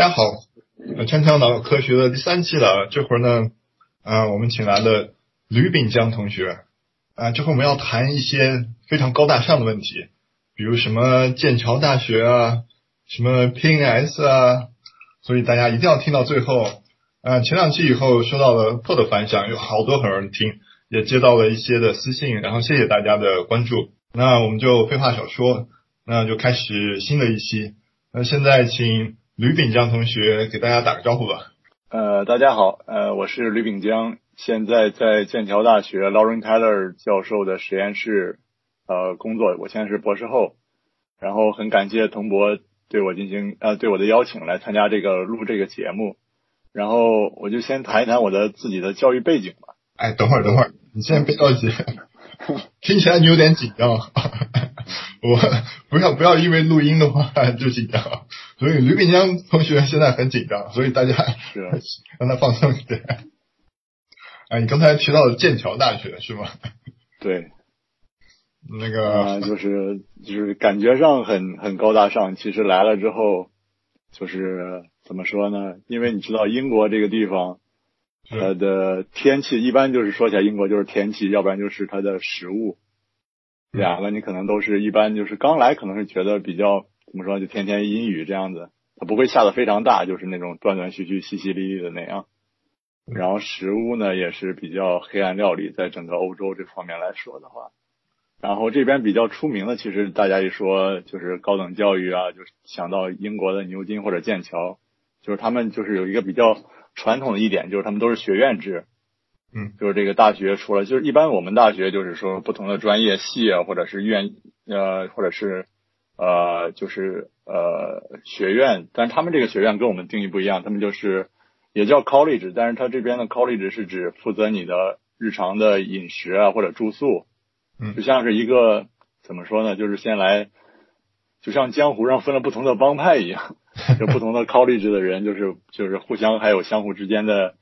大家好，锵锵脑科学的第三期了。这会儿呢，啊，我们请来了吕炳江同学，啊，这会儿我们要谈一些非常高大上的问题，比如什么剑桥大学啊，什么 PNS 啊，所以大家一定要听到最后。啊，前两期以后收到了破的反响，有好多很多人听，也接到了一些的私信，然后谢谢大家的关注。那我们就废话少说，那就开始新的一期。那现在请吕炳江同学给大家打个招呼吧。呃，大家好，呃，我是吕炳江，现在在剑桥大学 Lauren Taylor 教授的实验室呃工作，我现在是博士后。然后很感谢滕博对我进行呃对我的邀请来参加这个录这个节目。然后我就先谈一谈我的自己的教育背景吧。哎，等会儿等会儿，你先别着急，听起来你有点紧张。我不要不要因为录音的话就紧张，所以吕炳江同学现在很紧张，所以大家是 让他放松一点。哎，你刚才提到剑桥大学是吗？对，那个就是就是感觉上很很高大上，其实来了之后就是怎么说呢？因为你知道英国这个地方，它的天气一般就是说起来英国就是天气，要不然就是它的食物。两个你可能都是一般，就是刚来可能是觉得比较怎么说，就天天阴雨这样子，它不会下的非常大，就是那种断断续续、淅淅沥沥的那样。然后食物呢也是比较黑暗料理，在整个欧洲这方面来说的话，然后这边比较出名的，其实大家一说就是高等教育啊，就想到英国的牛津或者剑桥，就是他们就是有一个比较传统的一点，就是他们都是学院制。嗯，就是这个大学除了，就是一般我们大学就是说不同的专业系啊，或者是院呃，或者是呃，就是呃学院，但是他们这个学院跟我们定义不一样，他们就是也叫 college，但是他这边的 college 是指负责你的日常的饮食啊或者住宿，嗯，就像是一个怎么说呢，就是先来，就像江湖上分了不同的帮派一样，就不同的 college 的人就是就是互相还有相互之间的。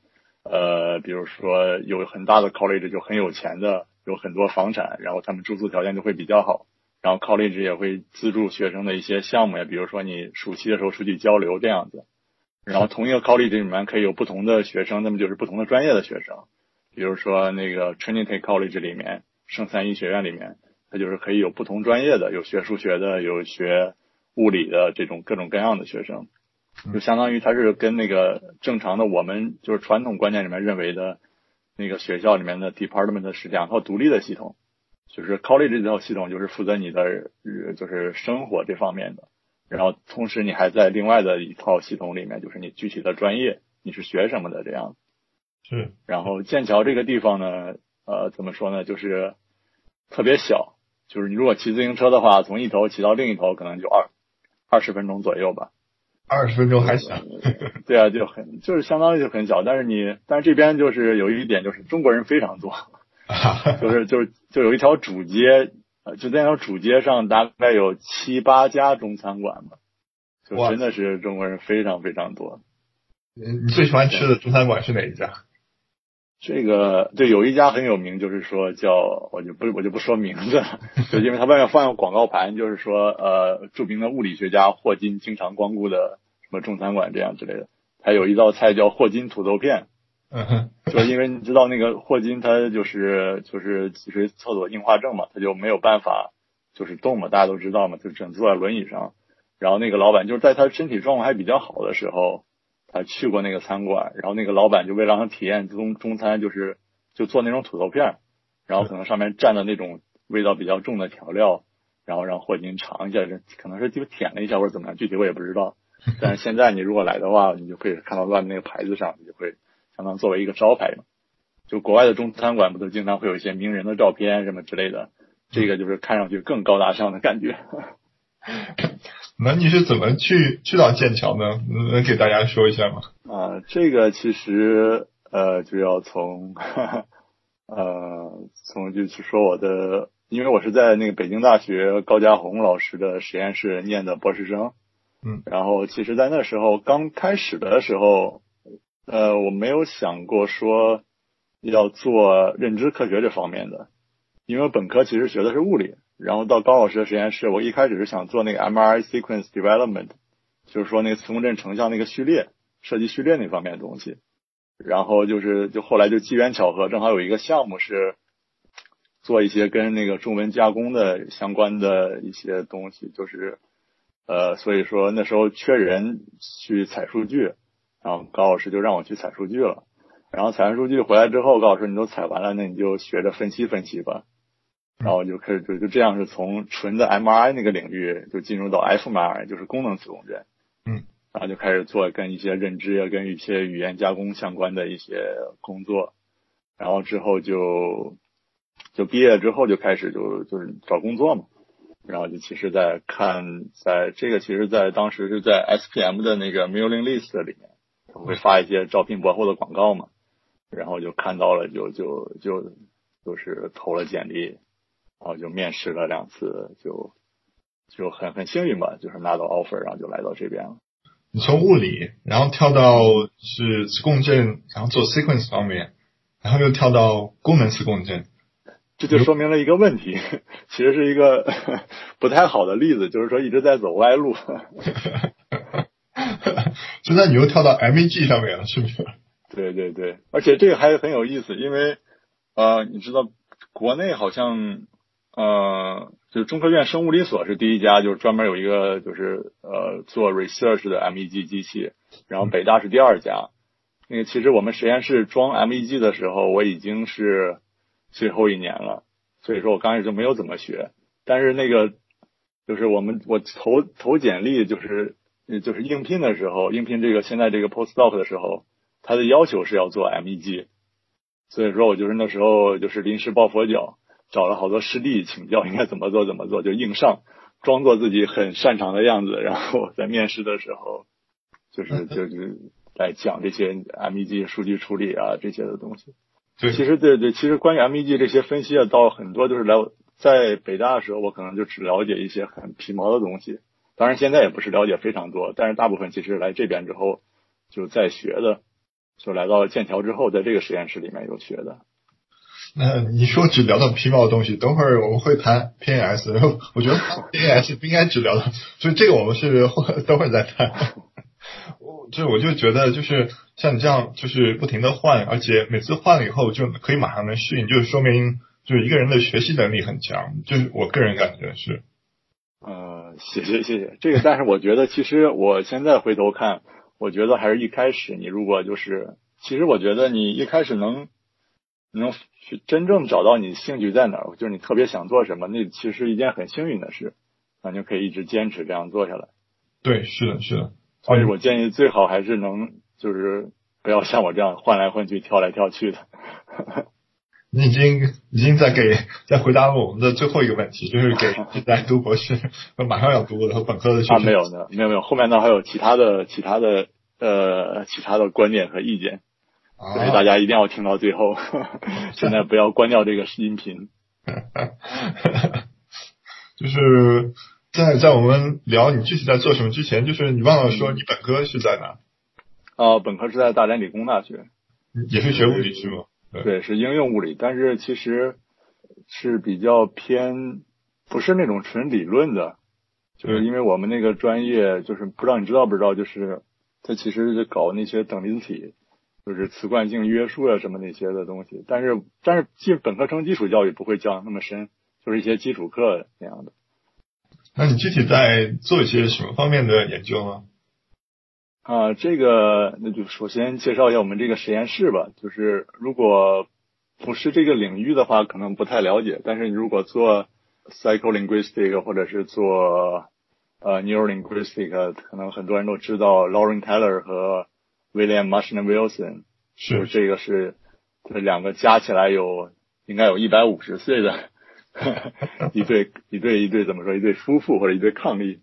呃，比如说有很大的 college 就很有钱的，有很多房产，然后他们住宿条件就会比较好，然后 college 也会资助学生的一些项目呀，比如说你暑期的时候出去交流这样子，然后同一个 college 里面可以有不同的学生，那么就是不同的专业的学生，比如说那个 Trinity College 里面，圣三一学院里面，它就是可以有不同专业的，有学数学的，有学物理的这种各种各样的学生。就相当于它是跟那个正常的我们就是传统观念里面认为的那个学校里面的 department 是两套独立的系统，就是 college 这套系统就是负责你的就是生活这方面的，然后同时你还在另外的一套系统里面，就是你具体的专业你是学什么的这样。是。然后剑桥这个地方呢，呃，怎么说呢，就是特别小，就是你如果骑自行车的话，从一头骑到另一头可能就二二十分钟左右吧。二十分钟还行，对啊，就很就是相当于就很小，但是你但是这边就是有一点就是中国人非常多，就是就是就有一条主街，就在那条主街上大概有七八家中餐馆吧，就真的是中国人非常非常多。你最喜欢吃的中餐馆是哪一家？这个对，有一家很有名，就是说叫我就不我就不说名字，就因为它外面放个广告牌，就是说呃著名的物理学家霍金经常光顾的什么中餐馆这样之类的。还有一道菜叫霍金土豆片，嗯哼，就因为你知道那个霍金他就是就是脊髓侧索硬化症嘛，他就没有办法就是动嘛，大家都知道嘛，就只能坐在轮椅上。然后那个老板就是在他身体状况还比较好的时候。他去过那个餐馆，然后那个老板就为了让他体验中中餐，就是就做那种土豆片，然后可能上面蘸的那种味道比较重的调料，然后让霍金尝一下，可能是就舔了一下或者怎么样，具体我也不知道。但是现在你如果来的话，你就可以看到外面那个牌子上，你就会相当作为一个招牌嘛。就国外的中餐馆不都经常会有一些名人的照片什么之类的，这个就是看上去更高大上的感觉。那你是怎么去去到剑桥呢？能给大家说一下吗？啊，这个其实呃就要从 呃从就是说我的，因为我是在那个北京大学高家宏老师的实验室念的博士生，嗯，然后其实，在那时候刚开始的时候，呃，我没有想过说要做认知科学这方面的，因为本科其实学的是物理。然后到高老师的实验室，我一开始是想做那个 MRI sequence development，就是说那个磁共振成像那个序列设计序列那方面的东西。然后就是就后来就机缘巧合，正好有一个项目是做一些跟那个中文加工的相关的一些东西，就是呃，所以说那时候缺人去采数据，然后高老师就让我去采数据了。然后采完数据回来之后，高老师你都采完了，那你就学着分析分析吧。然后就开始就就这样是从纯的 MRI 那个领域就进入到 fMRI，就是功能磁共振。嗯。然后就开始做跟一些认知啊、跟一些语言加工相关的一些工作。然后之后就就毕业之后就开始就就是找工作嘛。然后就其实，在看在这个其实，在当时是在 SPM 的那个 mailing list 里面，会发一些招聘博后的广告嘛。然后就看到了，就就就就是投了简历，然后就面试了两次，就就很很幸运吧，就是拿到 offer，然后就来到这边了。你从物理，然后跳到是磁共振，然后做 sequence 方面，然后又跳到功能磁共振，这就说明了一个问题，其实是一个 不太好的例子，就是说一直在走歪路。现在你又跳到 MEG 上面了，是不是？对对对，而且这个还很有意思，因为呃，你知道国内好像呃，就中科院生物理所是第一家，就是专门有一个就是呃做 research 的 MEG 机器，然后北大是第二家。那个其实我们实验室装 MEG 的时候，我已经是最后一年了，所以说我刚开始就没有怎么学。但是那个就是我们我投投简历就是就是应聘的时候，应聘这个现在这个 postdoc 的时候。他的要求是要做 MEG，所以说我就是那时候就是临时抱佛脚，找了好多师弟请教应该怎么做怎么做，就硬上，装作自己很擅长的样子，然后在面试的时候，就是 就是来讲这些 MEG 数据处理啊这些的东西。对，其实对对，其实关于 MEG 这些分析啊，到很多都是来在北大的时候，我可能就只了解一些很皮毛的东西，当然现在也不是了解非常多，但是大部分其实来这边之后就是在学的。就来到了剑桥之后，在这个实验室里面有学的。那你说只聊到皮毛的东西，等会儿我们会谈 PNS，我觉得 PNS 不应该只聊到，所以这个我们是后等会儿再谈。我就我就觉得就是像你这样，就是不停的换，而且每次换了以后就可以马上能适应，就是说明就是一个人的学习能力很强，就是我个人感觉是。呃，谢谢谢谢这个，但是我觉得其实我现在回头看。我觉得还是一开始，你如果就是，其实我觉得你一开始能能去真正找到你兴趣在哪儿，就是你特别想做什么，那其实是一件很幸运的事，那就可以一直坚持这样做下来。对，是的，是的。所以我建议最好还是能，就是不要像我这样换来换去、跳来跳去的。你已经已经在给在回答我们的最后一个问题，就是给在读博士马上要读的和本科的学生。啊，没有的，没有没有，后面呢还有其他的其他的呃其他的观点和意见，所以大家一定要听到最后，现在不要关掉这个音频。就是在在我们聊你具体在做什么之前，就是你忘了说你本科是在哪？啊，本科是在大连理工大学，也是学物理是吗？对，是应用物理，但是其实是比较偏，不是那种纯理论的，就是因为我们那个专业，就是不知道你知道不知道，就是它其实是搞那些等离子体，就是磁惯性约束啊什么那些的东西，但是但是进本科生基础教育不会教那么深，就是一些基础课那样的。那你具体在做一些什么方面的研究呢？啊，这个那就首先介绍一下我们这个实验室吧。就是如果不是这个领域的话，可能不太了解。但是你如果做 psycholinguistic 或者是做呃 neurolinguistic，可能很多人都知道 Lauren Taylor 和 William Marshall Wilson，是这个是这两个加起来有应该有一百五十岁的 一对一对一对怎么说一对夫妇或者一对伉俪。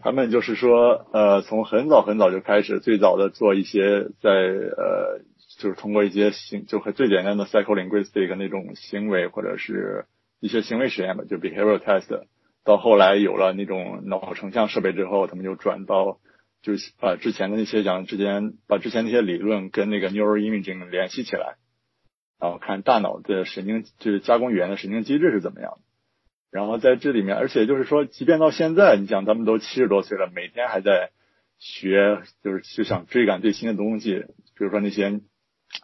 他们就是说，呃，从很早很早就开始，最早的做一些在呃，就是通过一些行，就和最简单的 psycholinguistic 那种行为或者是一些行为实验吧，就 behavioral test，到后来有了那种脑成像设备之后，他们就转到，就是把之前的那些讲之前把之前那些理论跟那个 neural imaging 联系起来，然后看大脑的神经就是加工语言的神经机制是怎么样的。然后在这里面，而且就是说，即便到现在，你想他们都七十多岁了，每天还在学，就是就想追赶最新的东西，比如说那些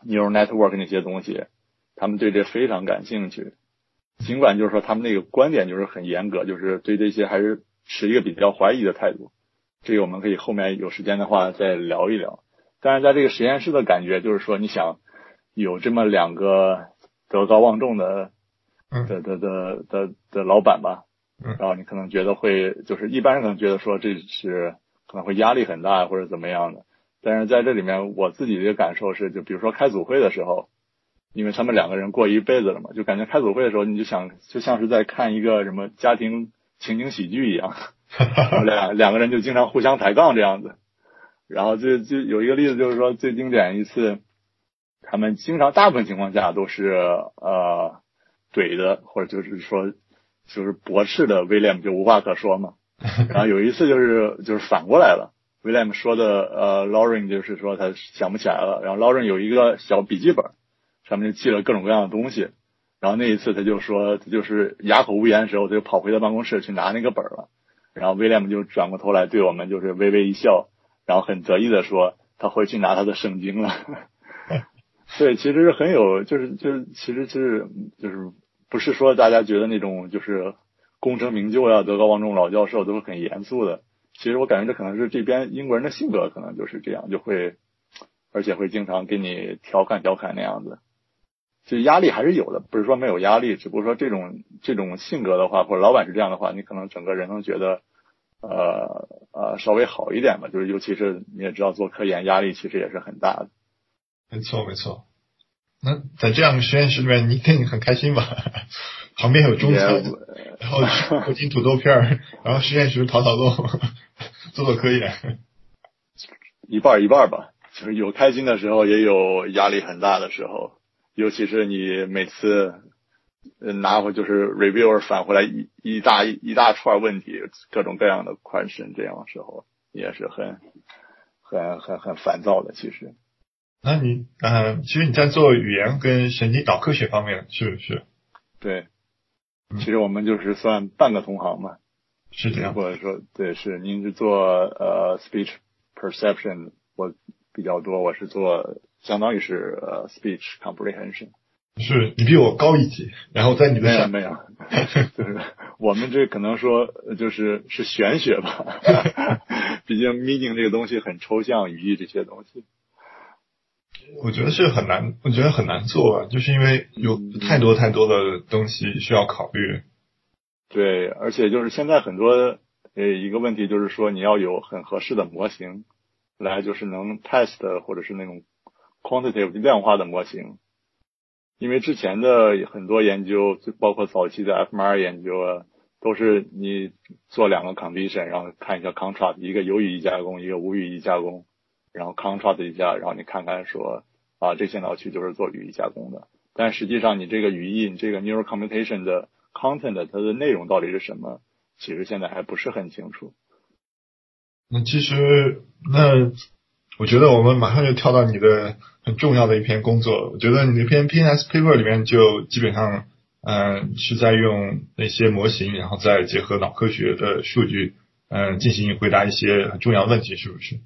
neural network 那些东西，他们对这非常感兴趣。尽管就是说他们那个观点就是很严格，就是对这些还是持一个比较怀疑的态度。这个我们可以后面有时间的话再聊一聊。但是在这个实验室的感觉就是说，你想有这么两个德高望重的的的的的的老板吧，然后你可能觉得会就是一般人可能觉得说这是可能会压力很大或者怎么样的。但是在这里面我自己的感受是，就比如说开组会的时候。因为他们两个人过一辈子了嘛，就感觉开组会的时候，你就想就像是在看一个什么家庭情景喜剧一样，两两个人就经常互相抬杠这样子。然后就就有一个例子，就是说最经典一次，他们经常大部分情况下都是呃怼的，或者就是说就是驳斥的威廉就无话可说嘛。然后有一次就是就是反过来了，威廉说的呃 Lauren 就是说他想不起来了，然后 Lauren 有一个小笔记本。上面就记了各种各样的东西，然后那一次他就说，他就是哑口无言的时候，他就跑回到办公室去拿那个本了。然后威廉姆就转过头来对我们就是微微一笑，然后很得意的说，他回去拿他的圣经了。对，其实很有，就是就是，其实是就是不是说大家觉得那种就是功成名就呀、德高望重老教授都是很严肃的。其实我感觉这可能是这边英国人的性格，可能就是这样，就会而且会经常给你调侃调侃那样子。就压力还是有的，不是说没有压力，只不过说这种这种性格的话，或者老板是这样的话，你可能整个人能觉得，呃呃稍微好一点吧。就是尤其是你也知道做科研压力其实也是很大的。没错没错。那在这样的实验室里面，你一定很开心吧？旁边有中餐，然后附近土豆片，然后实验室讨讨动，做做科研。一半一半吧，就是有开心的时候，也有压力很大的时候。尤其是你每次拿回就是 reviewer 返回来一一大一大串问题，各种各样的 question，这样的时候也是很很很很烦躁的。其实，那你嗯，其实你在做语言跟神经脑科学方面是不是？对，其实我们就是算半个同行嘛，是这样，或者说对，是您是做呃 speech perception，我比较多，我是做。相当于是呃，speech comprehension，是你比我高一级，然后在你的上面，就是我们这可能说就是是玄学吧，毕竟 meaning 这个东西很抽象，语义这些东西，我觉得是很难，我觉得很难做，就是因为有太多太多的东西需要考虑。对，而且就是现在很多呃一个问题就是说你要有很合适的模型，来就是能 test 或者是那种。quantitative 量化的模型，因为之前的很多研究，就包括早期的 fMRI 研究啊，都是你做两个 condition，然后看一下 contrast，一个有语义加工，一个无语义加工，然后 contrast 一下，然后你看看说啊，这些脑区就是做语义加工的，但实际上你这个语义，你这个 neural computation 的 content，它的内容到底是什么，其实现在还不是很清楚。那其实那。我觉得我们马上就跳到你的很重要的一篇工作。我觉得你那篇 PNS paper 里面就基本上，嗯，是在用那些模型，然后再结合脑科学的数据，嗯，进行回答一些很重要问题，是不是？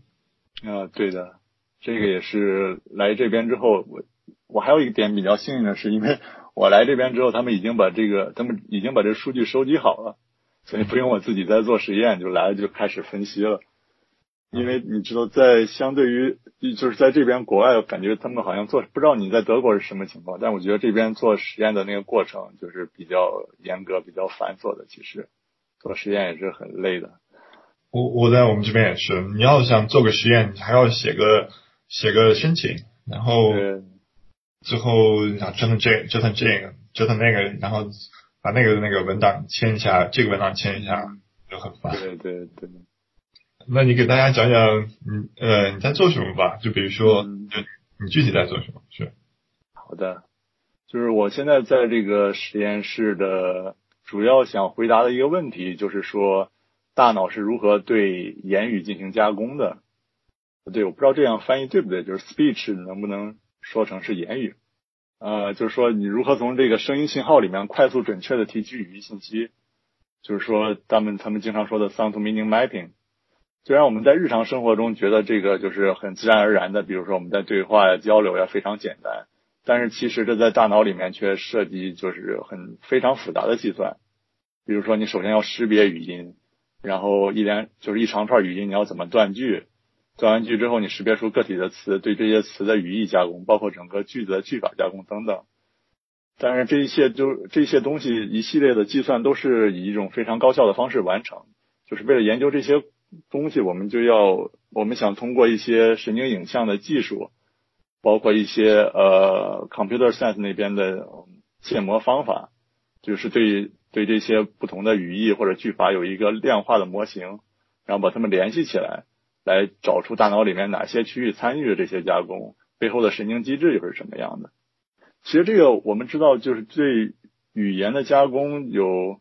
啊，对的，这个也是来这边之后，我我还有一个点比较幸运的是，因为我来这边之后，他们已经把这个，他们已经把这数据收集好了，所以不用我自己再做实验，就来了就开始分析了。因为你知道，在相对于就是在这边国外，感觉他们好像做不知道你在德国是什么情况，但我觉得这边做实验的那个过程就是比较严格、比较繁琐的。其实做实验也是很累的。我我在我们这边也是，你要想做个实验，你还要写个写个申请，然后最后想折腾这折腾这个折腾那个，然后把那个那个文档签一下，这个文档签一下，就很烦。对对对。那你给大家讲讲，你呃你在做什么吧？就比如说，就你具体在做什么？是好的，就是我现在在这个实验室的主要想回答的一个问题，就是说大脑是如何对言语进行加工的？对，我不知道这样翻译对不对，就是 speech 能不能说成是言语？呃，就是说你如何从这个声音信号里面快速准确的提取语义信息？就是说他们他们经常说的 sound to meaning mapping。虽然我们在日常生活中觉得这个就是很自然而然的，比如说我们在对话呀、交流呀非常简单，但是其实这在大脑里面却涉及就是很非常复杂的计算。比如说，你首先要识别语音，然后一连就是一长串语音，你要怎么断句？断完句之后，你识别出个体的词，对这些词的语义加工，包括整个句子的句法加工等等。但是这一切就这些东西一系列的计算都是以一种非常高效的方式完成，就是为了研究这些。东西我们就要，我们想通过一些神经影像的技术，包括一些呃 computer science 那边的建模方法，就是对对这些不同的语义或者句法有一个量化的模型，然后把它们联系起来，来找出大脑里面哪些区域参与了这些加工，背后的神经机制又是什么样的。其实这个我们知道，就是对语言的加工有。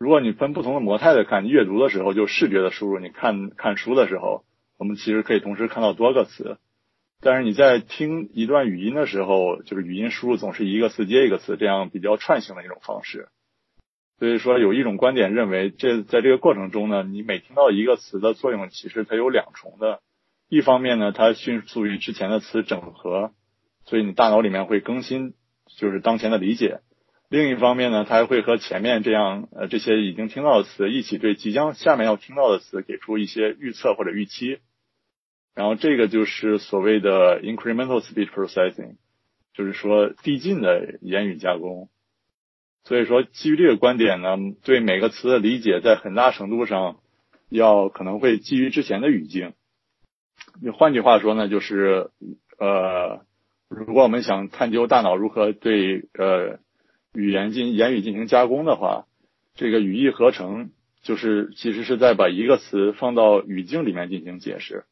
如果你分不同的模态的看，阅读的时候就视觉的输入，你看看书的时候，我们其实可以同时看到多个词。但是你在听一段语音的时候，就是语音输入总是一个词接一个词，这样比较串行的一种方式。所以说，有一种观点认为，这在这个过程中呢，你每听到一个词的作用，其实它有两重的。一方面呢，它迅速与之前的词整合，所以你大脑里面会更新，就是当前的理解。另一方面呢，它还会和前面这样呃这些已经听到的词一起对即将下面要听到的词给出一些预测或者预期，然后这个就是所谓的 incremental speech processing，就是说递进的言语加工。所以说基于这个观点呢，对每个词的理解在很大程度上要可能会基于之前的语境。你换句话说呢，就是呃，如果我们想探究大脑如何对呃。语言进言语进行加工的话，这个语义合成就是其实是在把一个词放到语境里面进行解释。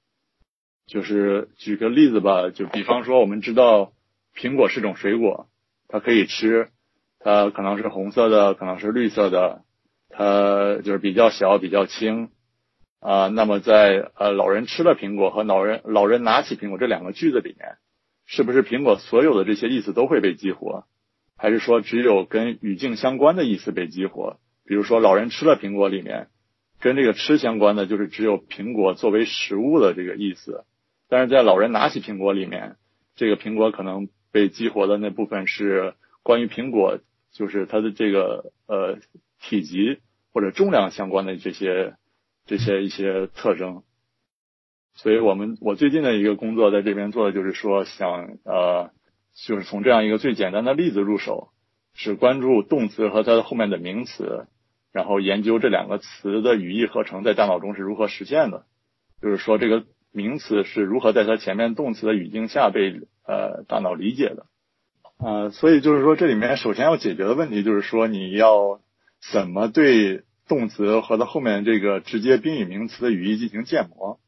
就是举个例子吧，就比方说我们知道苹果是种水果，它可以吃，它可能是红色的，可能是绿色的，它就是比较小，比较轻啊。那么在呃老人吃了苹果和老人老人拿起苹果这两个句子里面，是不是苹果所有的这些意思都会被激活？还是说只有跟语境相关的意思被激活？比如说，老人吃了苹果里面，跟这个吃相关的就是只有苹果作为食物的这个意思。但是在老人拿起苹果里面，这个苹果可能被激活的那部分是关于苹果，就是它的这个呃体积或者重量相关的这些这些一些特征。所以我们我最近的一个工作在这边做的就是说想呃。就是从这样一个最简单的例子入手，是关注动词和它的后面的名词，然后研究这两个词的语义合成在大脑中是如何实现的。就是说，这个名词是如何在它前面动词的语境下被呃大脑理解的。啊，所以就是说，这里面首先要解决的问题就是说，你要怎么对动词和它后面这个直接宾语名词的语义进行建模？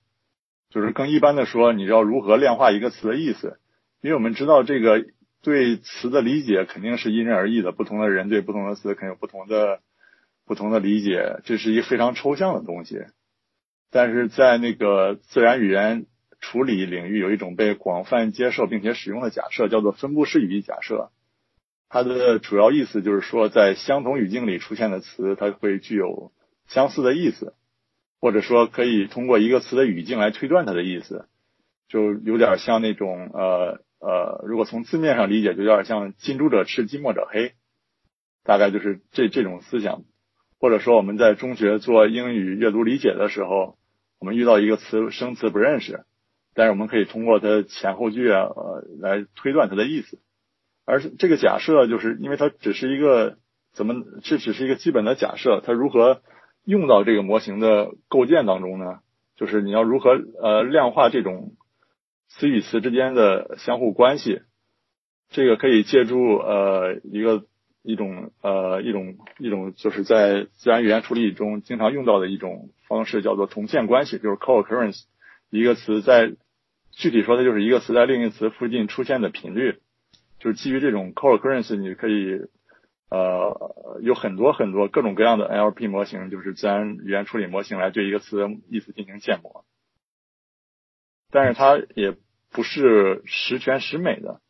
就是更一般的说，你要如何量化一个词的意思？因为我们知道，这个对词的理解肯定是因人而异的，不同的人对不同的词肯定有不同的不同的理解，这是一个非常抽象的东西。但是在那个自然语言处理领域，有一种被广泛接受并且使用的假设，叫做分布式语义假设。它的主要意思就是说，在相同语境里出现的词，它会具有相似的意思，或者说可以通过一个词的语境来推断它的意思，就有点像那种呃。呃，如果从字面上理解，就有点像近朱者赤，近墨者黑，大概就是这这种思想。或者说，我们在中学做英语阅读理解的时候，我们遇到一个词生词不认识，但是我们可以通过它前后句啊，呃，来推断它的意思。而这个假设，就是因为它只是一个怎么，这只是一个基本的假设，它如何用到这个模型的构建当中呢？就是你要如何呃量化这种。词与词之间的相互关系，这个可以借助呃一个一种呃一种一种就是在自然语言处理中经常用到的一种方式，叫做同线关系，就是 co-occurrence。一个词在具体说的就是一个词在另一个词附近出现的频率，就是基于这种 co-occurrence，你可以呃有很多很多各种各样的 L P 模型，就是自然语言处理模型来对一个词的意思进行建模。但是它也不是十全十美的，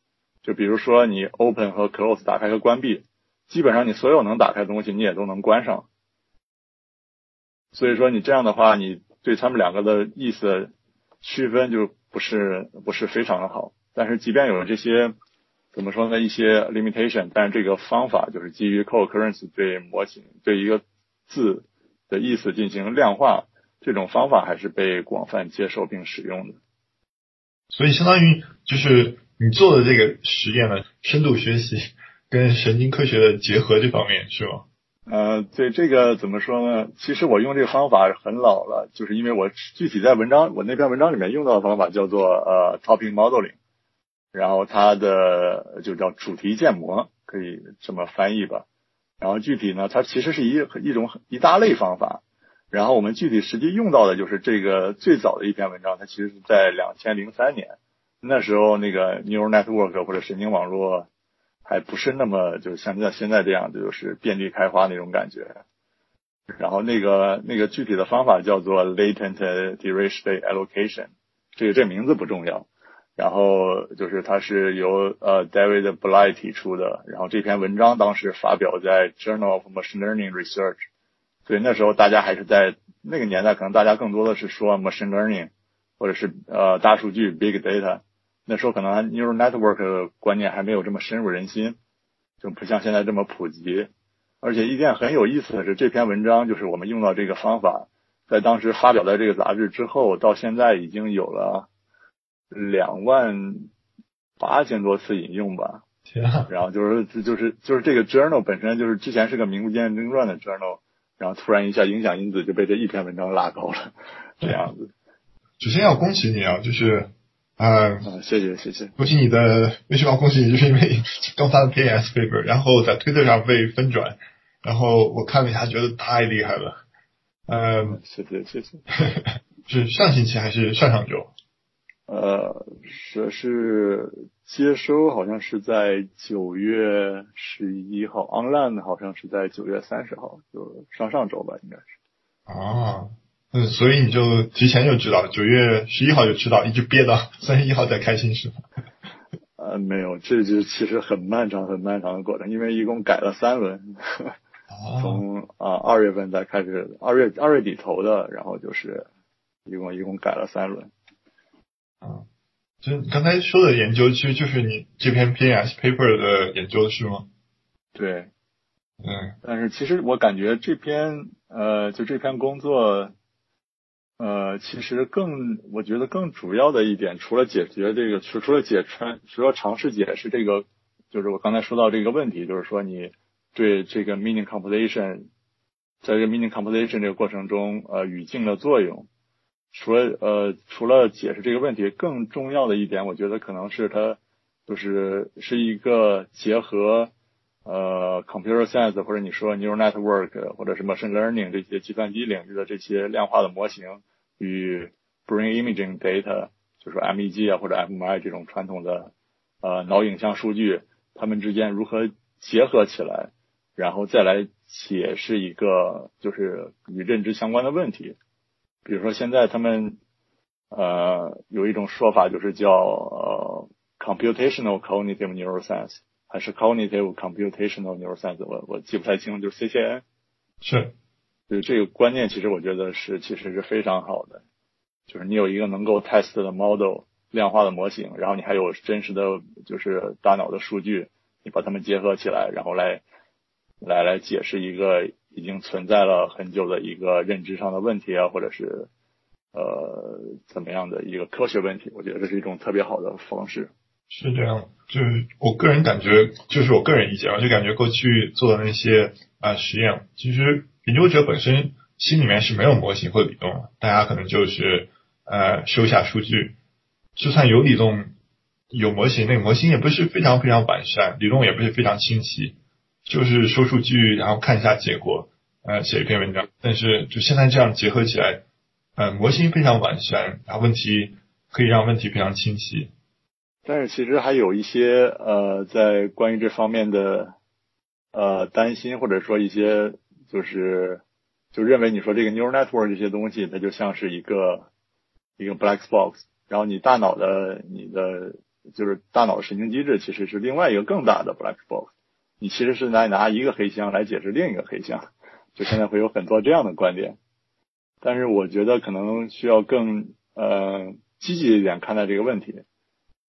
就比如说你 open 和 close 打开和关闭，基本上你所有能打开的东西你也都能关上。所以说你这样的话，你对他们两个的意思区分就不是不是非常的好。但是即便有了这些怎么说呢一些 limitation，但是这个方法就是基于 co-occurrence 对模型对一个字的意思进行量化，这种方法还是被广泛接受并使用的。所以相当于就是你做的这个实验呢，深度学习跟神经科学的结合这方面是吗？呃，对这个怎么说呢？其实我用这个方法很老了，就是因为我具体在文章我那篇文章里面用到的方法叫做呃 topic modeling，然后它的就叫主题建模，可以这么翻译吧。然后具体呢，它其实是一一种一大类方法。然后我们具体实际用到的就是这个最早的一篇文章，它其实是在两千零三年，那时候那个 neural network 或者神经网络还不是那么就是像像现在这样，就是遍地开花那种感觉。然后那个那个具体的方法叫做 latent derivative allocation，这个这名字不重要。然后就是它是由呃 David b l y 提出的，然后这篇文章当时发表在 Journal of Machine Learning Research。所以那时候大家还是在那个年代，可能大家更多的是说 machine learning，或者是呃大数据 big data。那时候可能 neural network 的观念还没有这么深入人心，就不像现在这么普及。而且一件很有意思的是，这篇文章就是我们用到这个方法，在当时发表在这个杂志之后，到现在已经有了两万八千多次引用吧。天啊！然后就是就是就是这个 journal 本身就是之前是个名不见经传的 journal。然后突然一下，影响因子就被这一篇文章拉高了，这样子。首先要恭喜你啊，就是啊，谢谢谢谢，恭喜你的为什么要恭喜你？就是因为 刚发的 PS paper，然后在推特上被分转，然后我看了一下，觉得太厉害了。嗯，谢谢谢谢。是上星期还是上上周？呃，是是接收，好像是在九月十一号，online 好像是在九月三十号，就上上周吧，应该是。啊，嗯，所以你就提前就知道，九月十一号就知道，一直憋到 三十一号再开心是吗？呃，没有，这就其实很漫长、很漫长的过程，因为一共改了三轮，从啊二月份才开始，二月二月底投的，然后就是一共一共改了三轮。啊，就你刚才说的研究，其实就是你这篇 PNS paper 的研究是吗？对，嗯，但是其实我感觉这篇呃，就这篇工作，呃，其实更我觉得更主要的一点，除了解决这个，除除了解穿，除了尝试解释这个，就是我刚才说到这个问题，就是说你对这个 meaning composition，在这个 meaning composition 这个过程中，呃，语境的作用。除了呃，除了解释这个问题，更重要的一点，我觉得可能是它就是是一个结合呃 computer science 或者你说 neural network 或者什么 machine learning 这些计算机领域的这些量化的模型与 brain imaging data，就是 MEG 啊或者 fMRI 这种传统的呃脑影像数据，它们之间如何结合起来，然后再来解释一个就是与认知相关的问题。比如说，现在他们呃有一种说法，就是叫呃 computational cognitive neuroscience，还是 cognitive computational neuroscience，我我记不太清，就是 CCN。是，就这个观念，其实我觉得是其实是非常好的，就是你有一个能够 test 的 model 量化的模型，然后你还有真实的就是大脑的数据，你把它们结合起来，然后来来来解释一个。已经存在了很久的一个认知上的问题啊，或者是呃怎么样的一个科学问题，我觉得这是一种特别好的方式。是这样，就是我个人感觉，就是我个人意见啊，就感觉过去做的那些啊实验，其实研究者本身心里面是没有模型或理论的，大家可能就是呃收下数据，就算有理论有模型，那个模型也不是非常非常完善，理论也不是非常清晰。就是收数据，然后看一下结果，呃，写一篇文章。但是就现在这样结合起来，呃，模型非常完善，然后问题可以让问题非常清晰。但是其实还有一些呃，在关于这方面的呃担心，或者说一些就是就认为你说这个 neural network 这些东西，它就像是一个一个 black box，然后你大脑的你的就是大脑神经机制其实是另外一个更大的 black box。你其实是在拿一个黑箱来解释另一个黑箱，就现在会有很多这样的观点。但是我觉得可能需要更呃积极一点看待这个问题，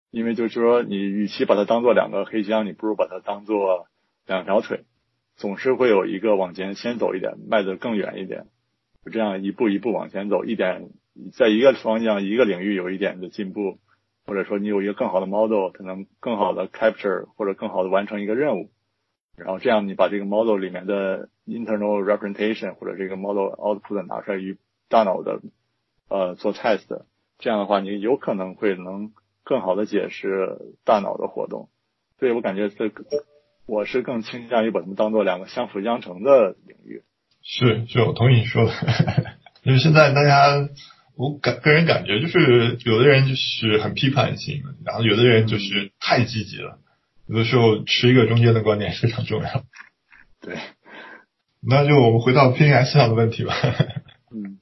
因为就是说你与其把它当做两个黑箱，你不如把它当做两条腿，总是会有一个往前先走一点，迈得更远一点，就这样一步一步往前走，一点在一个方向一个领域有一点的进步，或者说你有一个更好的 model，可能更好的 capture 或者更好的完成一个任务。然后这样，你把这个 model 里面的 internal representation 或者这个 model output 拿出来与大脑的呃做 test，这样的话，你有可能会能更好的解释大脑的活动。所以我感觉这个我是更倾向于把它们当做两个相辅相成的领域。是，是我同意你说的，因 为现在大家我感个人感觉就是有的人就是很批判性，然后有的人就是太积极了。有的时候持一个中间的观点非常重要。对，那就我们回到 PNS 上的问题吧。嗯，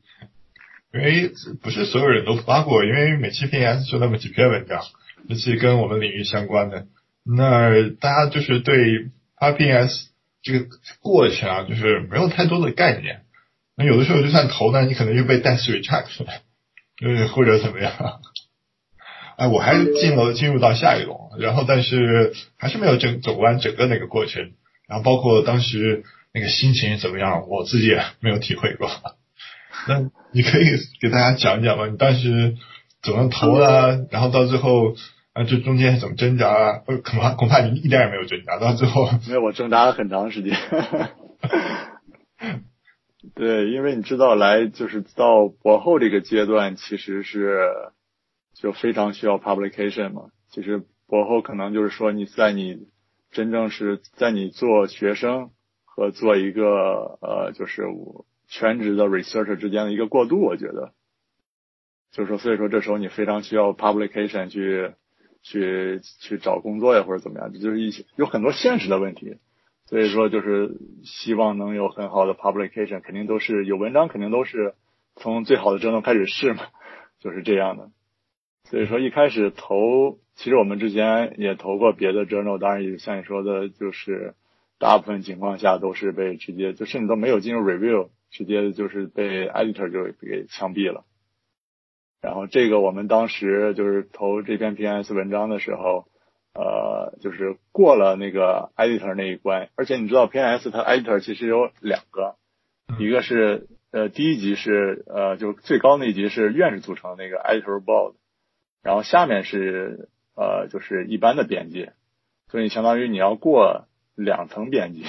因为不是所有人都发过，因为每期 PNS 就那么几篇文章，尤其跟我们领域相关的，那大家就是对 RPS 这个过程啊，就是没有太多的概念。那有的时候就算投呢，你可能又被带 reject 了，就是或者怎么样。哎，我还进了进入到下一轮，然后但是还是没有整走完整个那个过程，然后包括当时那个心情怎么样，我自己也没有体会过。那你可以给大家讲讲吗？你当时怎么投的？然后到最后啊，这中间怎么挣扎啊？呃恐怕恐怕你一点也没有挣扎，到最后没有，我挣扎了很长时间。对，因为你知道，来就是到博后这个阶段，其实是。就非常需要 publication 嘛，其实博后可能就是说你在你真正是在你做学生和做一个呃就是全职的 researcher 之间的一个过渡，我觉得，就是说所以说这时候你非常需要 publication 去去去找工作呀或者怎么样，这就是一些有很多现实的问题，所以说就是希望能有很好的 publication，肯定都是有文章肯定都是从最好的 journal 开始试嘛，就是这样的。所以说一开始投，其实我们之前也投过别的 journal，当然也像你说的，就是大部分情况下都是被直接就甚至都没有进入 review，直接就是被 editor 就给枪毙了。然后这个我们当时就是投这篇 P S 文章的时候，呃，就是过了那个 editor 那一关，而且你知道 P S 它 editor 其实有两个，一个是呃第一级是呃就最高那级是院士组成那个 editor board。然后下面是呃就是一般的编辑，所以相当于你要过两层编辑，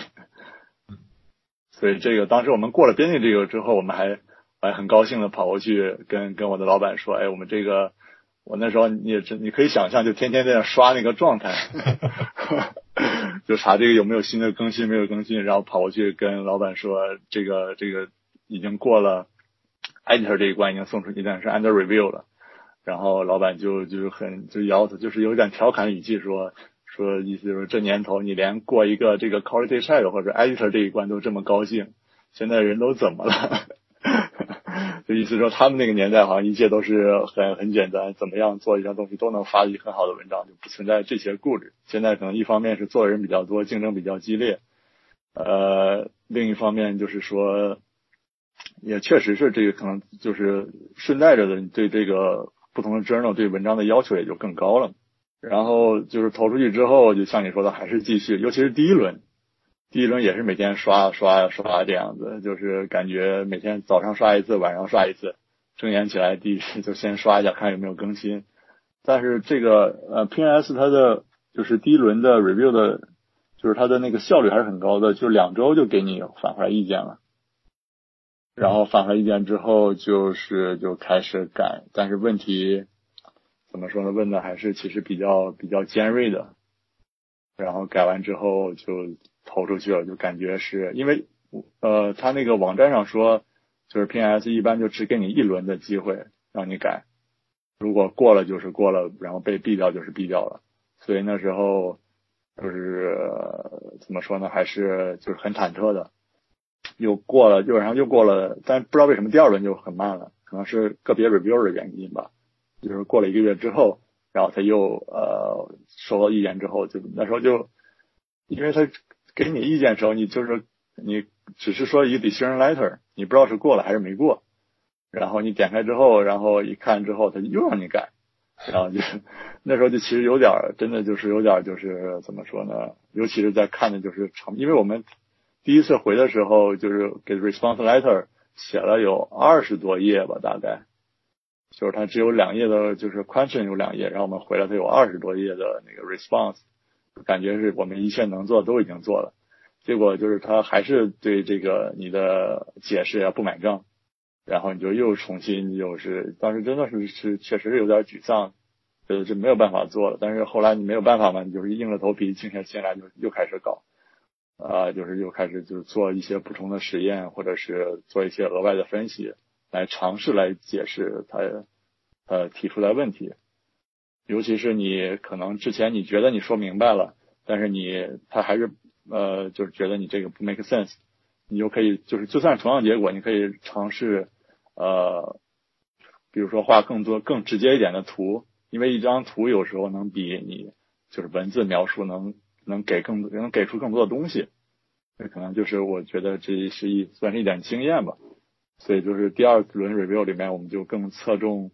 所以这个当时我们过了编辑这个之后，我们还还很高兴的跑过去跟跟我的老板说，哎，我们这个我那时候你也你可以想象，就天天在那刷那个状态，就查这个有没有新的更新，没有更新，然后跑过去跟老板说，这个这个已经过了 editor 这一关，已经送出去，但是 under review 了。然后老板就就很就摇头，就是有点调侃语气说说意思就是这年头你连过一个这个 quality check 或者 editor 这一关都这么高兴，现在人都怎么了？意思说他们那个年代好像一切都是很很简单，怎么样做一样东西都能发一很好的文章，就不存在这些顾虑。现在可能一方面是做的人比较多，竞争比较激烈，呃，另一方面就是说，也确实是这个可能就是顺带着的你对这个。不同的 journal 对文章的要求也就更高了，然后就是投出去之后，就像你说的，还是继续，尤其是第一轮，第一轮也是每天刷刷刷这样子，就是感觉每天早上刷一次，晚上刷一次，睁眼起来第一就先刷一下看有没有更新。但是这个呃 PNS 它的就是第一轮的 review 的，就是它的那个效率还是很高的，就两周就给你返回来意见了。然后返回意见之后，就是就开始改，但是问题怎么说呢？问的还是其实比较比较尖锐的。然后改完之后就投出去了，就感觉是因为呃，他那个网站上说，就是 PS 一般就只给你一轮的机会让你改，如果过了就是过了，然后被毙掉就是毙掉了。所以那时候就是怎么说呢？还是就是很忐忑的。又过了，基本上又过了，但不知道为什么第二轮就很慢了，可能是个别 review 的原因吧。就是过了一个月之后，然后他又呃收到意见之后，就那时候就，因为他给你意见的时候，你就是你只是说一个 decision letter，你不知道是过了还是没过，然后你点开之后，然后一看之后，他又让你改，然后就是 那时候就其实有点儿，真的就是有点儿就是怎么说呢？尤其是在看的就是长，因为我们第一次回的时候就是给 response letter 写了有二十多页吧，大概。就是它只有两页的，就是 question 有两页，然后我们回来它有二十多页的那个 response，感觉是我们一切能做都已经做了，结果就是他还是对这个你的解释呀不买账。然后你就又重新又是，当时真的是是确实是有点沮丧，呃，是没有办法做了。但是后来你没有办法嘛，你就是硬着头皮静下心来就又开始搞，啊，就是又开始就是做一些补充的实验，或者是做一些额外的分析，来尝试来解释他呃提出来问题。尤其是你可能之前你觉得你说明白了，但是你他还是呃就是觉得你这个不 make sense。你就可以，就是就算同样结果，你可以尝试，呃，比如说画更多、更直接一点的图，因为一张图有时候能比你就是文字描述能能给更多能给出更多的东西。这可能就是我觉得这是一算是一点经验吧。所以就是第二轮 review 里面，我们就更侧重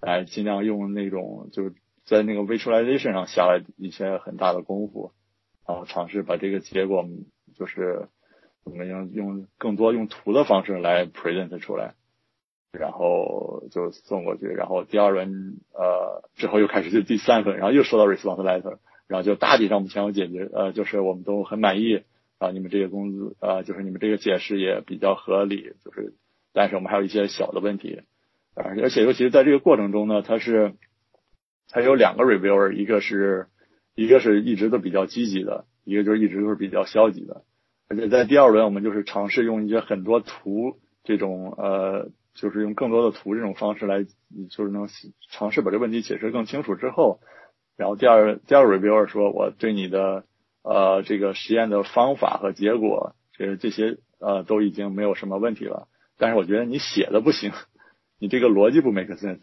来尽量用那种就是在那个 visualization 上下了一些很大的功夫，然后尝试把这个结果就是。我们用用更多用图的方式来 present 出来，然后就送过去，然后第二轮呃之后又开始就第三轮，然后又收到 response letter，然后就大体上目前有解决，呃就是我们都很满意，啊你们这个工资呃就是你们这个解释也比较合理，就是但是我们还有一些小的问题，而而且尤其是在这个过程中呢，它是它有两个 reviewer，一个是一个是一直都比较积极的，一个就是一直都是比较消极的。而且在第二轮，我们就是尝试用一些很多图这种呃，就是用更多的图这种方式来，就是能尝试把这问题解释更清楚之后，然后第二第二 reviewer 说，我对你的呃这个实验的方法和结果，这这些呃都已经没有什么问题了，但是我觉得你写的不行，你这个逻辑不 make sense。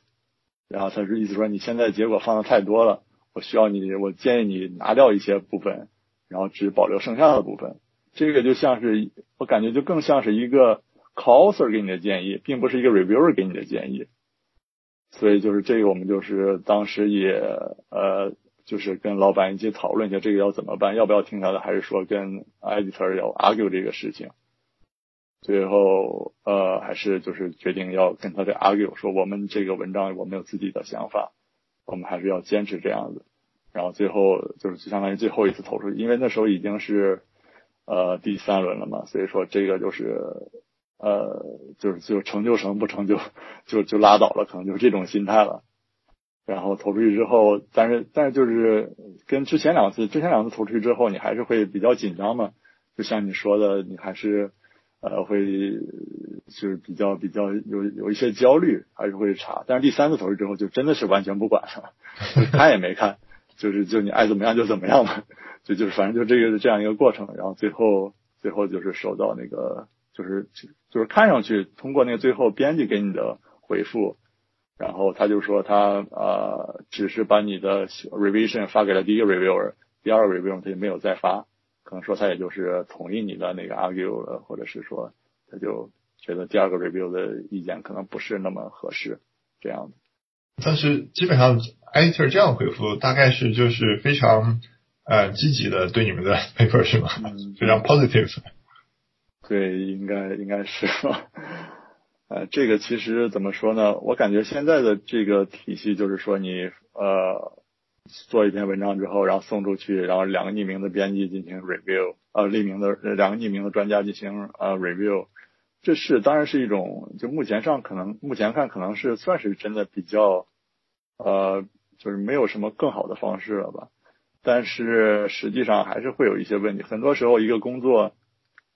然后他是意思说，你现在结果放的太多了，我需要你，我建议你拿掉一些部分，然后只保留剩下的部分。这个就像是，我感觉就更像是一个 causer 给你的建议，并不是一个 reviewer 给你的建议。所以就是这个，我们就是当时也呃，就是跟老板一起讨论一下这个要怎么办，要不要听他的，还是说跟 editor 要 argue 这个事情。最后呃，还是就是决定要跟他的 argue，说我们这个文章我们有自己的想法，我们还是要坚持这样子。然后最后就是就相当于最后一次投出去，因为那时候已经是。呃，第三轮了嘛，所以说这个就是，呃，就是就成就成不成就就就拉倒了，可能就是这种心态了。然后投出去之后，但是但是就是跟之前两次，之前两次投出去之后，你还是会比较紧张嘛。就像你说的，你还是呃会就是比较比较有有一些焦虑，还是会查。但是第三次投之后，就真的是完全不管了，看也没看，就是就你爱怎么样就怎么样吧。就就是反正就这个这样一个过程，然后最后最后就是收到那个就是就是看上去通过那个最后编辑给你的回复，然后他就说他呃只是把你的 revision 发给了第一个 reviewer，第二个 reviewer 他就没有再发，可能说他也就是同意你的那个 argue 了，或者是说他就觉得第二个 review 的意见可能不是那么合适这样子。但是基本上 editor 这样回复大概是就是非常。呃，积极的对你们的 paper 是吗？非常 positive。对，应该应该是吧。呃，这个其实怎么说呢？我感觉现在的这个体系就是说，你呃做一篇文章之后，然后送出去，然后两个匿名的编辑进行 review，呃，匿名的两个匿名的专家进行呃 review，这是当然是一种，就目前上可能目前看可能是算是真的比较呃，就是没有什么更好的方式了吧。但是实际上还是会有一些问题。很多时候，一个工作，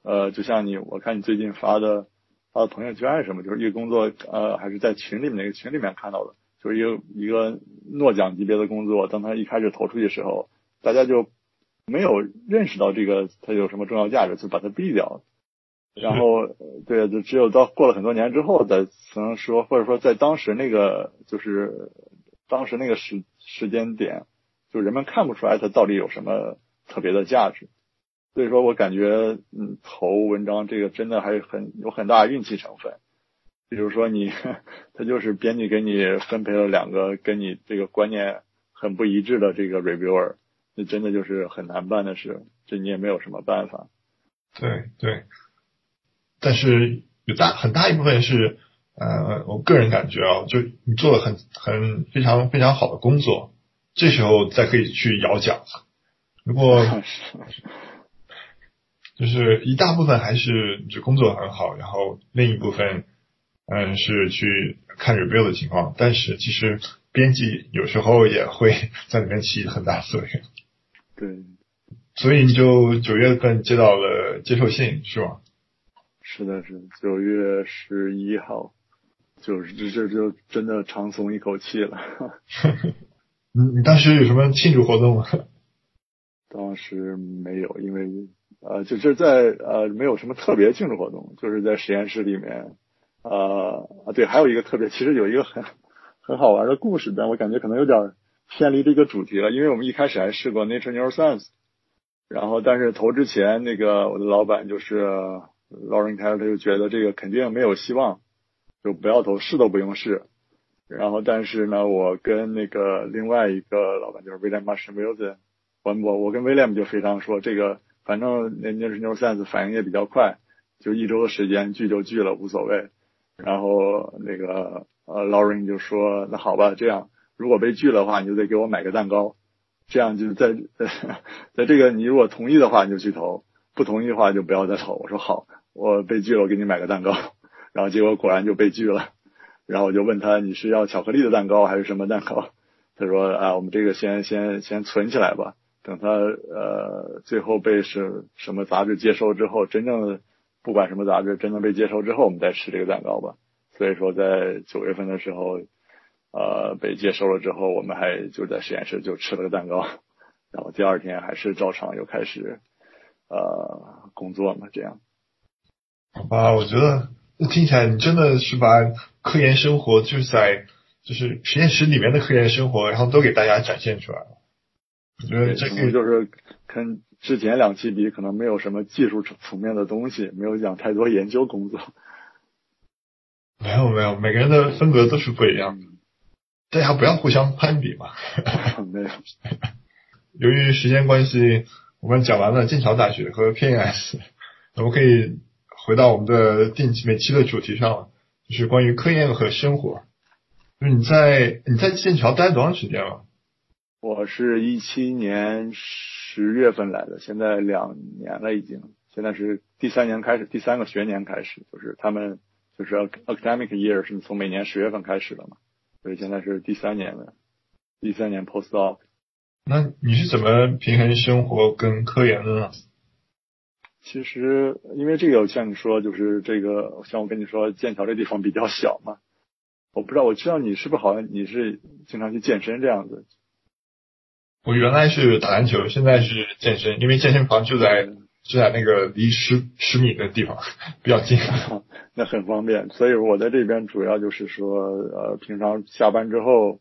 呃，就像你，我看你最近发的发的朋友圈什么，就是一个工作，呃，还是在群里面那个群里面看到的，就是一个一个诺奖级别的工作，当他一开始投出去的时候，大家就没有认识到这个它有什么重要价值，就把它毙掉了。然后，对，就只有到过了很多年之后，才能说，或者说在当时那个就是当时那个时时间点。就人们看不出来它到底有什么特别的价值，所以说我感觉，嗯，投文章这个真的还是很有很大运气成分。比如说你，他就是编辑给你分配了两个跟你这个观念很不一致的这个 reviewer，那真的就是很难办的事，这你也没有什么办法。对对，但是有大很大一部分是，呃，我个人感觉啊，就你做了很很非常非常好的工作，这时候再可以去摇奖。如果 就是一大部分还是就工作很好，然后另一部分，嗯，是去看 review 的情况。但是其实编辑有时候也会 在里面起很大作用。对。所以你就九月份接到了接受信是吧？是的，是的九月十一号，就是这这就真的长松一口气了。你 你当时有什么庆祝活动吗？当时没有，因为呃，就是在呃，没有什么特别庆祝活动，就是在实验室里面，呃啊，对，还有一个特别，其实有一个很 很好玩的故事，但我感觉可能有点偏离这个主题了，因为我们一开始还试过 Nature Neuroscience。然后，但是投之前，那个我的老板就是 Lauren Taylor，他就觉得这个肯定没有希望，就不要投，试都不用试。然后，但是呢，我跟那个另外一个老板就是 William Marshall，我我我跟 William 就非常说这个，反正那那是 Neuroscience 反应也比较快，就一周的时间聚就聚了，无所谓。然后那个呃 Lauren 就说，那好吧，这样如果被拒的话，你就得给我买个蛋糕。这样就在 在这个，你如果同意的话，你就去投；不同意的话，就不要再投。我说好，我被拒了，我给你买个蛋糕。然后结果果然就被拒了。然后我就问他，你是要巧克力的蛋糕还是什么蛋糕？他说啊，我们这个先先先存起来吧，等他呃最后被是什么杂志接收之后，真正的不管什么杂志真的被接收之后，我们再吃这个蛋糕吧。所以说在九月份的时候。呃，被接收了之后，我们还就在实验室就吃了个蛋糕，然后第二天还是照常又开始呃工作嘛，这样。好吧，我觉得听起来你真的是把科研生活就是在就是实验室里面的科研生活，然后都给大家展现出来了。我觉得这个就是跟之前两期比，可能没有什么技术层面的东西，没有讲太多研究工作。没有没有，每个人的风格都是不一样的。大家不要互相攀比嘛。没有。由于时间关系，我们讲完了剑桥大学和 PNS，我们可以回到我们的定期每期的主题上了，就是关于科研和生活。就是你在你在剑桥待多长时间了？我是一七年十月份来的，现在两年了已经，现在是第三年开始，第三个学年开始，就是他们就是 academic year 是从每年十月份开始的嘛。所以现在是第三年的，第三年 postdoc。那你是怎么平衡生活跟科研的呢？其实，因为这个像你说，就是这个像我跟你说，剑桥这地方比较小嘛。我不知道，我知道你是不是好像你是经常去健身这样子。我原来是打篮球，现在是健身，因为健身房就在就在那个离十十米的地方，比较近。那很方便，所以我在这边主要就是说，呃，平常下班之后，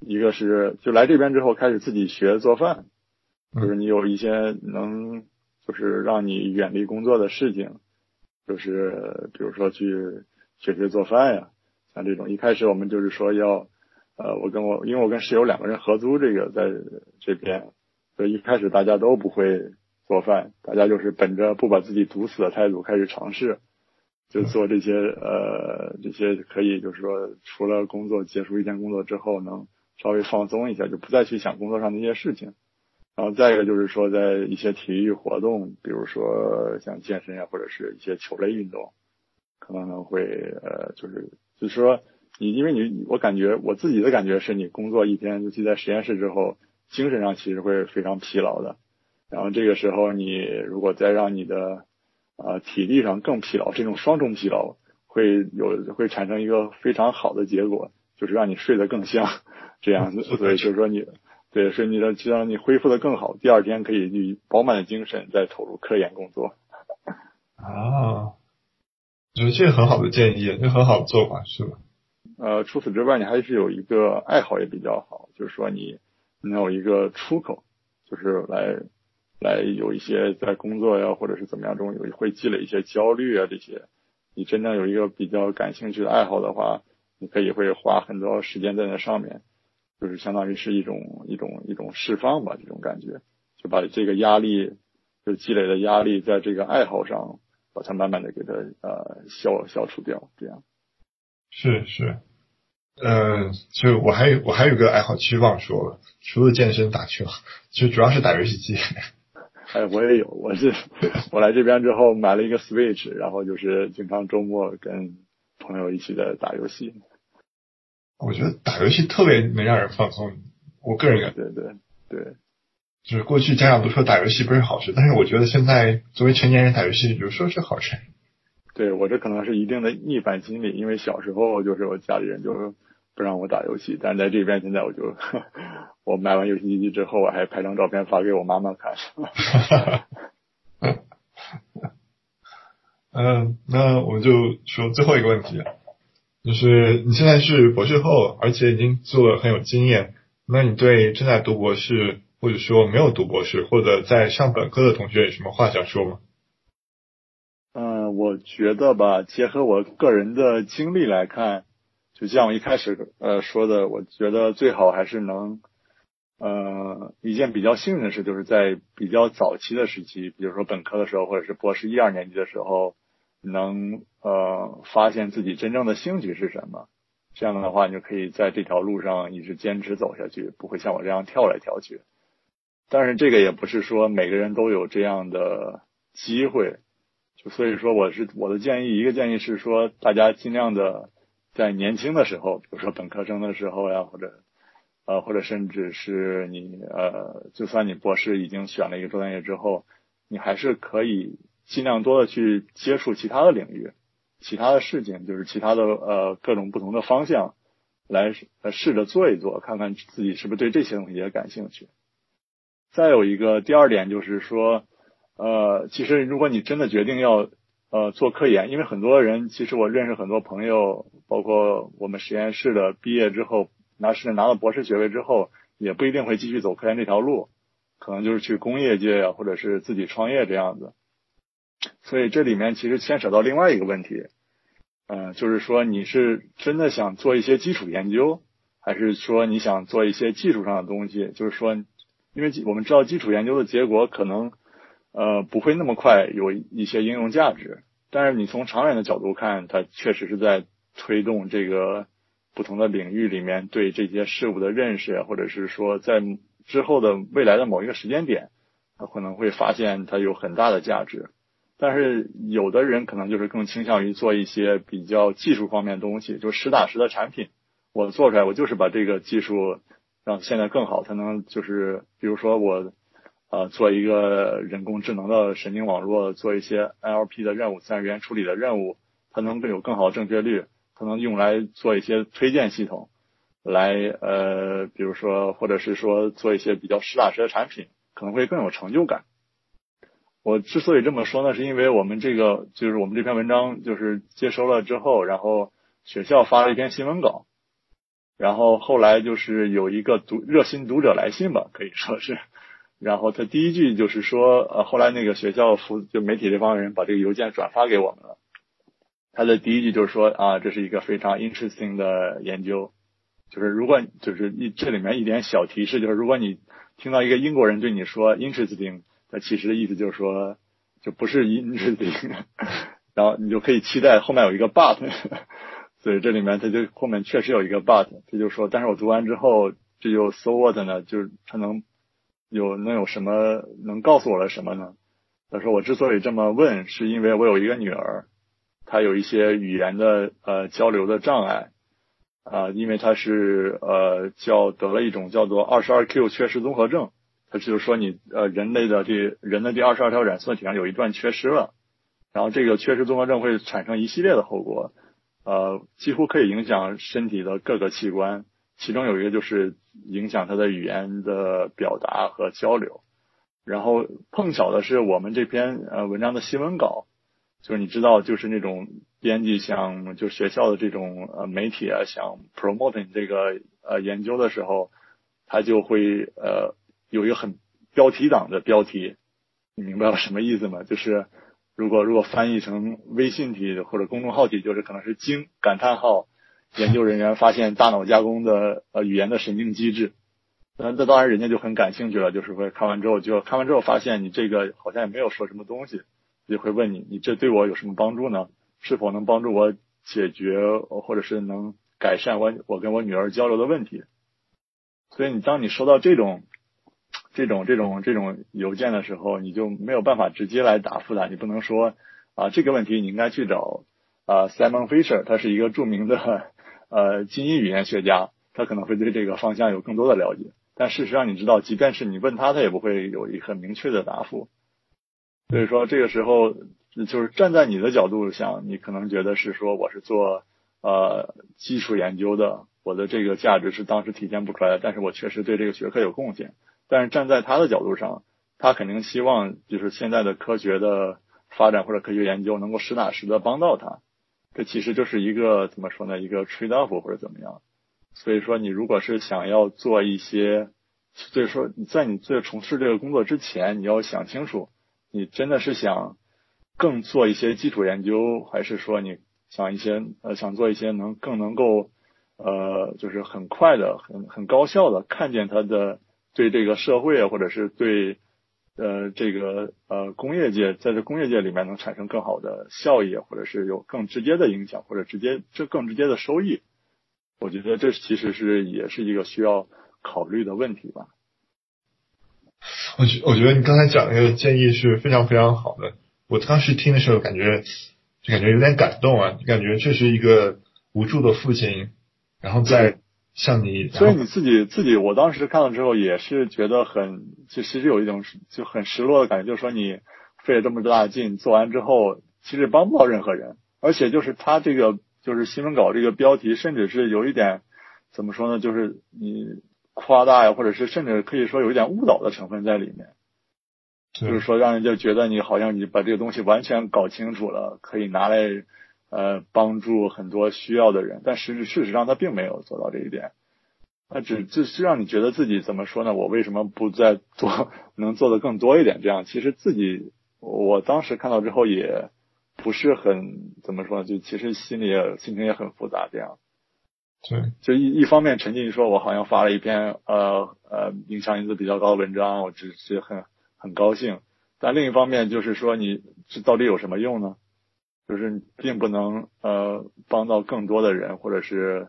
一个是就来这边之后开始自己学做饭，就是你有一些能就是让你远离工作的事情，就是比如说去学学做饭呀，像这种。一开始我们就是说要，呃，我跟我因为我跟室友两个人合租这个在这边，所以一开始大家都不会做饭，大家就是本着不把自己毒死的态度开始尝试。就做这些呃这些可以就是说除了工作结束一天工作之后能稍微放松一下就不再去想工作上的一些事情，然后再一个就是说在一些体育活动，比如说像健身啊或者是一些球类运动，可能会呃就是就是说你因为你我感觉我自己的感觉是你工作一天尤其在实验室之后精神上其实会非常疲劳的，然后这个时候你如果再让你的呃，体力上更疲劳，这种双重疲劳会有会产生一个非常好的结果，就是让你睡得更香，这样子。所以就是说你，对，是你的，就让你恢复的更好，第二天可以以饱满的精神再投入科研工作。啊，我觉得这是很好的建议，这很好的做法，是吧？呃，除此之外，你还是有一个爱好也比较好，就是说你能有一个出口，就是来。来有一些在工作呀，或者是怎么样中有会积累一些焦虑啊，这些你真正有一个比较感兴趣的爱好的话，你可以会花很多时间在那上面，就是相当于是一种一种一种释放吧，这种感觉，就把这个压力，就积累的压力，在这个爱好上，把它慢慢的给它呃消消除掉，这样。是是，嗯，就我还有我还有个爱好，其实忘说了，除了健身打球，就主要是打游戏机。哎，我也有，我是 我来这边之后买了一个 Switch，然后就是经常周末跟朋友一起在打游戏。我觉得打游戏特别能让人放松，我个人感觉。对对对，就是过去家长都说打游戏不是好事，但是我觉得现在作为成年人打游戏，有时候是好事。对我这可能是一定的逆反心理，因为小时候就是我家里人就不让我打游戏，但在这边现在我就。我买完游戏机之后，我还拍张照片发给我妈妈看。嗯，那我们就说最后一个问题，就是你现在是博士后，而且已经做了很有经验，那你对正在读博士，或者说没有读博士，或者在上本科的同学有什么话想说吗？我觉得吧，结合我个人的经历来看，就像我一开始呃说的，我觉得最好还是能。呃，一件比较幸运的事，就是在比较早期的时期，比如说本科的时候，或者是博士一二年级的时候，能呃发现自己真正的兴趣是什么。这样的话，你就可以在这条路上一直坚持走下去，不会像我这样跳来跳去。但是这个也不是说每个人都有这样的机会，就所以说我是我的建议，一个建议是说，大家尽量的在年轻的时候，比如说本科生的时候呀，或者。呃，或者甚至是你呃，就算你博士已经选了一个专业之后，你还是可以尽量多的去接触其他的领域、其他的事情，就是其他的呃各种不同的方向，来试着做一做，看看自己是不是对这些东西也感兴趣。再有一个第二点就是说，呃，其实如果你真的决定要呃做科研，因为很多人其实我认识很多朋友，包括我们实验室的毕业之后。拿是拿到博士学位之后，也不一定会继续走科研这条路，可能就是去工业界呀，或者是自己创业这样子。所以这里面其实牵扯到另外一个问题，嗯，就是说你是真的想做一些基础研究，还是说你想做一些技术上的东西？就是说，因为我们知道基础研究的结果可能呃不会那么快有一些应用价值，但是你从长远的角度看，它确实是在推动这个。不同的领域里面对这些事物的认识，或者是说在之后的未来的某一个时间点，他可能会发现它有很大的价值。但是有的人可能就是更倾向于做一些比较技术方面的东西，就实打实的产品。我做出来，我就是把这个技术让现在更好，才能就是比如说我呃做一个人工智能的神经网络，做一些 NLP 的任务，自然语言处理的任务，它能更有更好的正确率。可能用来做一些推荐系统，来呃，比如说，或者是说做一些比较实打实的产品，可能会更有成就感。我之所以这么说呢，是因为我们这个就是我们这篇文章就是接收了之后，然后学校发了一篇新闻稿，然后后来就是有一个读热心读者来信吧，可以说是，然后他第一句就是说，呃，后来那个学校负就媒体这帮人把这个邮件转发给我们了。他的第一句就是说啊，这是一个非常 interesting 的研究，就是如果就是一这里面一点小提示，就是如果你听到一个英国人对你说 interesting，他其实的意思就是说就不是 interesting，然后你就可以期待后面有一个 but，所以这里面他就后面确实有一个 but，他就说，但是我读完之后这就 so what 呢？就是他能有能有什么能告诉我了什么呢？他说我之所以这么问，是因为我有一个女儿。她有一些语言的呃交流的障碍啊，因为他是呃叫得了一种叫做二十二 Q 缺失综合症，他就是说你呃人类的这人的第二十二条染色体上有一段缺失了，然后这个缺失综合症会产生一系列的后果，呃几乎可以影响身体的各个器官，其中有一个就是影响他的语言的表达和交流，然后碰巧的是我们这篇呃文章的新闻稿。就是你知道，就是那种编辑想，就学校的这种呃媒体啊，想 promote 你这个呃研究的时候，他就会呃有一个很标题党的标题，你明白了什么意思吗？就是如果如果翻译成微信体或者公众号体，就是可能是惊感叹号，研究人员发现大脑加工的呃语言的神经机制。那那当然人家就很感兴趣了，就是会看完之后就看完之后发现你这个好像也没有说什么东西，就会问你你这对我有什么帮助呢？是否能帮助我解决或者是能改善我我跟我女儿交流的问题？所以你当你收到这种这种这种这种邮件的时候，你就没有办法直接来答复他，你不能说啊这个问题你应该去找啊 Simon Fisher，他是一个著名的呃基因语言学家，他可能会对这个方向有更多的了解。但事实上，你知道，即便是你问他，他也不会有一很明确的答复。所以说，这个时候就是站在你的角度想，你可能觉得是说我是做呃基础研究的，我的这个价值是当时体现不出来的，但是我确实对这个学科有贡献。但是站在他的角度上，他肯定希望就是现在的科学的发展或者科学研究能够实打实的帮到他。这其实就是一个怎么说呢？一个 trade off 或者怎么样。所以说，你如果是想要做一些，所以说你在你做从事这个工作之前，你要想清楚，你真的是想更做一些基础研究，还是说你想一些呃想做一些能更能够呃就是很快的、很很高效的看见它的对这个社会，或者是对呃这个呃工业界在这工业界里面能产生更好的效益，或者是有更直接的影响，或者直接这更直接的收益。我觉得这其实是也是一个需要考虑的问题吧。我觉我觉得你刚才讲那个建议是非常非常好的。我当时听的时候感觉就感觉有点感动啊，感觉这是一个无助的父亲，然后在向你。所以你自己自己，我当时看了之后也是觉得很，就其实有一种就很失落的感觉，就是说你费了这么大劲做完之后，其实帮不到任何人，而且就是他这个。就是新闻稿这个标题，甚至是有一点怎么说呢？就是你夸大呀，或者是甚至可以说有一点误导的成分在里面。就是说，让人就觉得你好像你把这个东西完全搞清楚了，可以拿来呃帮助很多需要的人。但实事实上，他并没有做到这一点。那只就是让你觉得自己怎么说呢？我为什么不再做，能做的更多一点？这样其实自己我当时看到之后也。不是很怎么说，就其实心里也心情也很复杂，这样。对，就一一方面沉浸于说，我好像发了一篇呃呃影响因子比较高的文章，我只是很很高兴。但另一方面就是说，你这到底有什么用呢？就是并不能呃帮到更多的人，或者是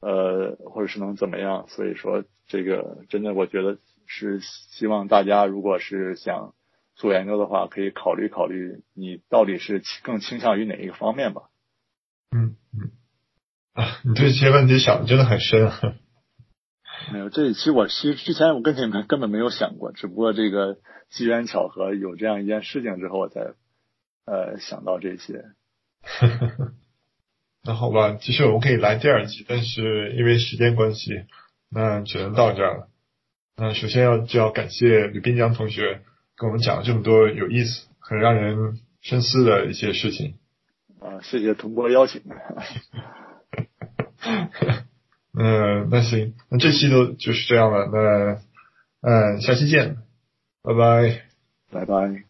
呃或者是能怎么样？所以说，这个真的我觉得是希望大家如果是想。做研究的话，可以考虑考虑你到底是更倾向于哪一个方面吧。嗯嗯啊，你对这些问题想的真的很深啊。没有，这其实我其实之前我跟你们根本没有想过，只不过这个机缘巧合有这样一件事情之后，我才呃想到这些。那好吧，其实我们可以来第二集，但是因为时间关系，那只能到这儿了。那首先要就要感谢吕滨江同学。跟我们讲了这么多有意思、很让人深思的一些事情。啊，谢谢同博邀请。嗯，那行，那这期都就是这样了。那嗯，下期见，拜拜，拜拜。